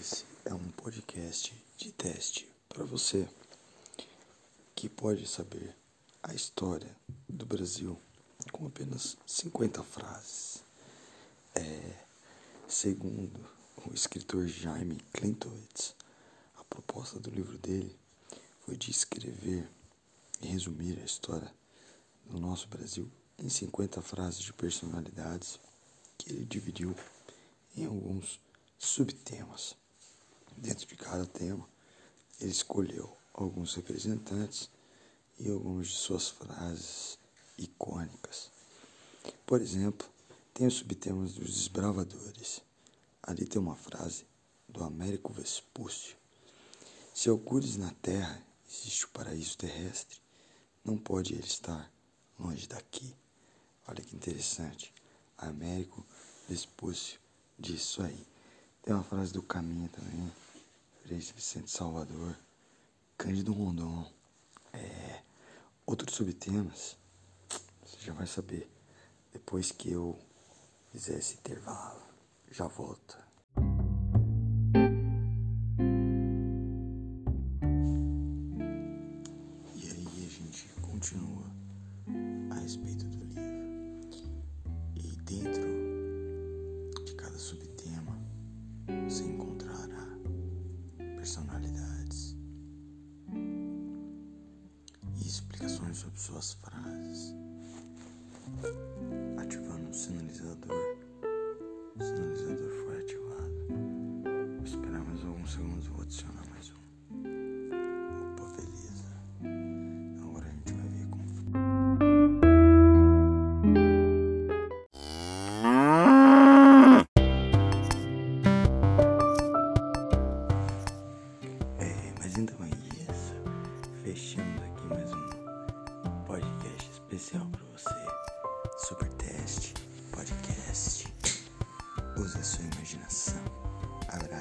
Esse é um podcast de teste para você que pode saber a história do Brasil com apenas 50 frases. É, segundo o escritor Jaime Klintowitz, a proposta do livro dele foi de escrever e resumir a história do nosso Brasil em 50 frases de personalidades que ele dividiu em alguns subtemas. Dentro de cada tema, ele escolheu alguns representantes e algumas de suas frases icônicas. Por exemplo, tem os subtemas dos desbravadores. Ali tem uma frase do Américo Vespúcio. Se algures na terra existe o paraíso terrestre, não pode ele estar longe daqui. Olha que interessante. Américo Vespúcio disse isso aí. Tem uma frase do Caminho também, Frei Vicente Salvador, Cândido Rondon. É, outros subtemas, você já vai saber depois que eu fizer esse intervalo. Já volto. E aí a gente continua a respeito do livro. Personalidades e explicações sobre suas frases, Mas então é isso. Fechamos aqui mais um podcast especial para você. Super teste, podcast. Use a sua imaginação. Abraço.